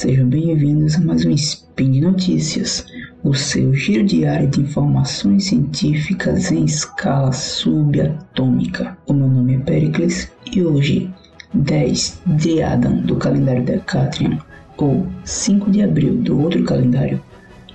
Começa mais um Spin de Notícias, o seu giro diário de informações científicas em escala subatômica. O meu nome é Pericles e hoje, 10 de Adam do calendário Decatrian, ou 5 de abril do outro calendário,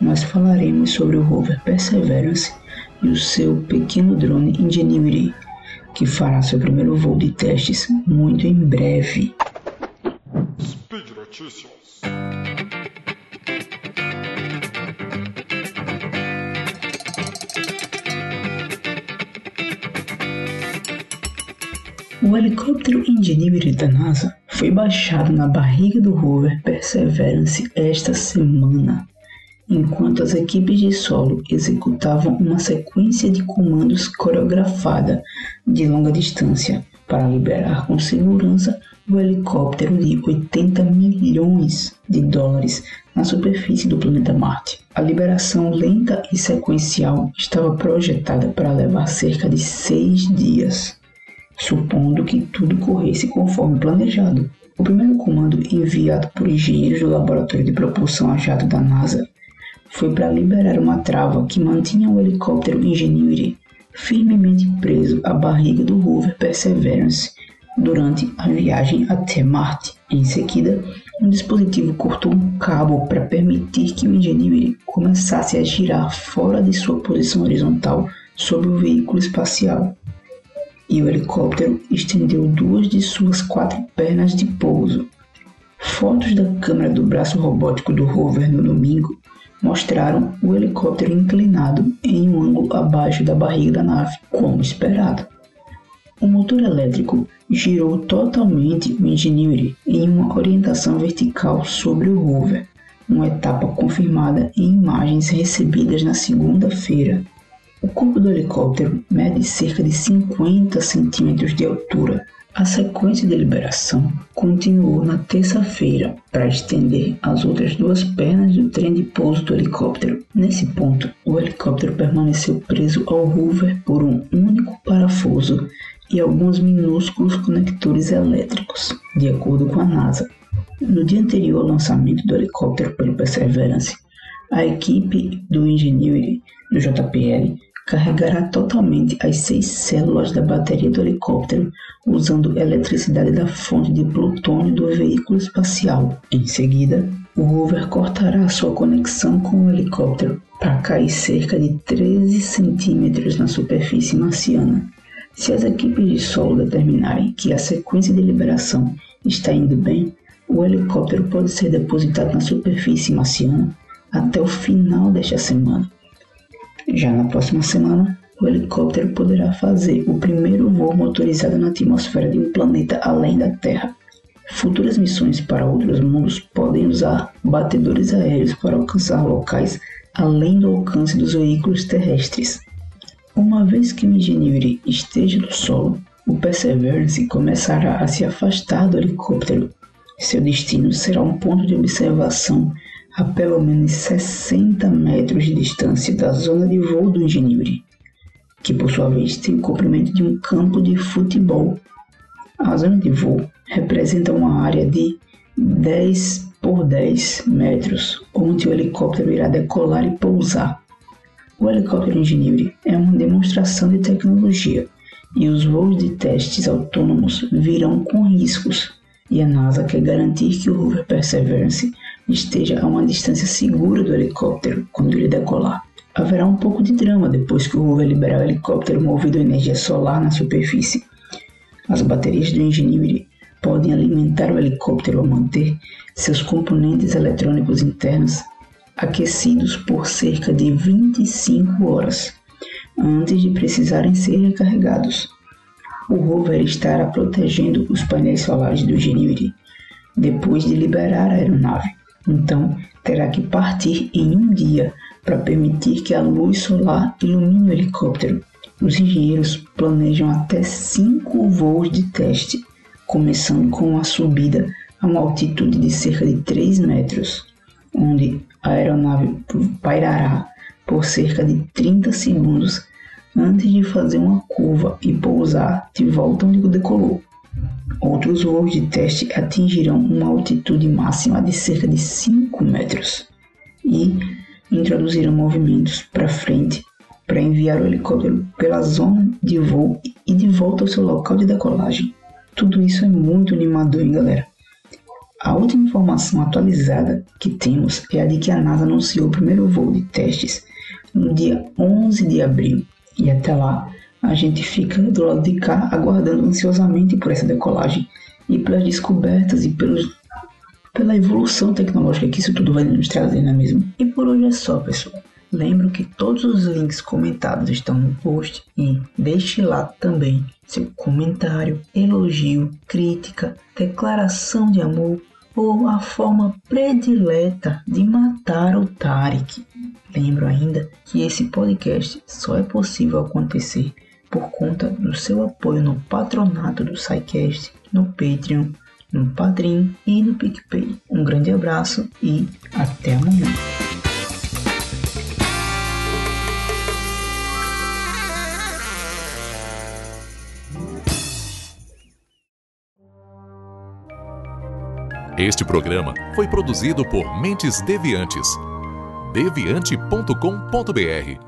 nós falaremos sobre o rover Perseverance e o seu pequeno drone Ingenuity, que fará seu primeiro voo de testes muito em breve. Speed Notícias. O helicóptero Ingenuity da NASA foi baixado na barriga do rover Perseverance esta semana, enquanto as equipes de solo executavam uma sequência de comandos coreografada de longa distância para liberar com segurança o helicóptero de 80 milhões de dólares na superfície do planeta Marte. A liberação lenta e sequencial estava projetada para levar cerca de seis dias supondo que tudo corresse conforme planejado. O primeiro comando enviado por engenheiros do Laboratório de Propulsão a Jato da NASA foi para liberar uma trava que mantinha o helicóptero Ingenuity firmemente preso à barriga do rover Perseverance durante a viagem até Marte. Em seguida, um dispositivo cortou um cabo para permitir que o Ingenuity começasse a girar fora de sua posição horizontal sobre o veículo espacial e o helicóptero estendeu duas de suas quatro pernas de pouso. Fotos da câmera do braço robótico do rover no domingo mostraram o helicóptero inclinado em um ângulo abaixo da barriga da nave, como esperado. O motor elétrico girou totalmente o Ingenuity em uma orientação vertical sobre o rover, uma etapa confirmada em imagens recebidas na segunda-feira o corpo do helicóptero mede cerca de 50 centímetros de altura. A sequência de liberação continuou na terça-feira para estender as outras duas pernas do trem de pouso do helicóptero. Nesse ponto, o helicóptero permaneceu preso ao rover por um único parafuso e alguns minúsculos conectores elétricos, de acordo com a NASA. No dia anterior ao lançamento do helicóptero pelo Perseverance, a equipe do Ingenuity do JPL carregará totalmente as seis células da bateria do helicóptero usando eletricidade da fonte de plutônio do veículo espacial. Em seguida, o rover cortará sua conexão com o helicóptero para cair cerca de 13 centímetros na superfície marciana. Se as equipes de solo determinarem que a sequência de liberação está indo bem, o helicóptero pode ser depositado na superfície marciana até o final desta semana. Já na próxima semana, o helicóptero poderá fazer o primeiro voo motorizado na atmosfera de um planeta além da Terra. Futuras missões para outros mundos podem usar batedores aéreos para alcançar locais além do alcance dos veículos terrestres. Uma vez que o Ingenuity esteja no solo, o Perseverance começará a se afastar do helicóptero. Seu destino será um ponto de observação a pelo menos 60 metros de distância da zona de voo do Ingenuity, que por sua vez tem o comprimento de um campo de futebol. A zona de voo representa uma área de 10 por 10 metros, onde o helicóptero irá decolar e pousar. O helicóptero Ingenuity é uma demonstração de tecnologia e os voos de testes autônomos virão com riscos, e a NASA quer garantir que o rover Perseverance esteja a uma distância segura do helicóptero quando ele decolar. Haverá um pouco de drama depois que o rover liberar o helicóptero movido a energia solar na superfície. As baterias do Ingenuity podem alimentar o helicóptero a manter seus componentes eletrônicos internos aquecidos por cerca de 25 horas antes de precisarem ser recarregados. O rover estará protegendo os painéis solares do Ingenuity depois de liberar a aeronave então terá que partir em um dia para permitir que a luz solar ilumine o helicóptero. Os engenheiros planejam até cinco voos de teste, começando com uma subida a uma altitude de cerca de 3 metros, onde a aeronave pairará por cerca de 30 segundos antes de fazer uma curva e pousar de volta onde decolou. Outros voos de teste atingirão uma altitude máxima de cerca de 5 metros e introduziram movimentos para frente para enviar o helicóptero pela zona de voo e de volta ao seu local de decolagem. Tudo isso é muito animador, hein, galera? A última informação atualizada que temos é a de que a NASA anunciou o primeiro voo de testes no dia 11 de abril. E até lá, a gente fica do lado de cá aguardando ansiosamente por essa decolagem e pelas descobertas e pelos, pela evolução tecnológica que isso tudo vai nos trazer, não é mesmo? E por hoje é só, pessoal. Lembro que todos os links comentados estão no post e deixe lá também seu comentário, elogio, crítica, declaração de amor ou a forma predileta de matar o Tarek. Lembro ainda que esse podcast só é possível acontecer por conta do seu apoio no patronato do SciCast, no Patreon, no Padrim e no PicPay. Um grande abraço e até amanhã. Este programa foi produzido por Mentes Deviantes. deviante.com.br.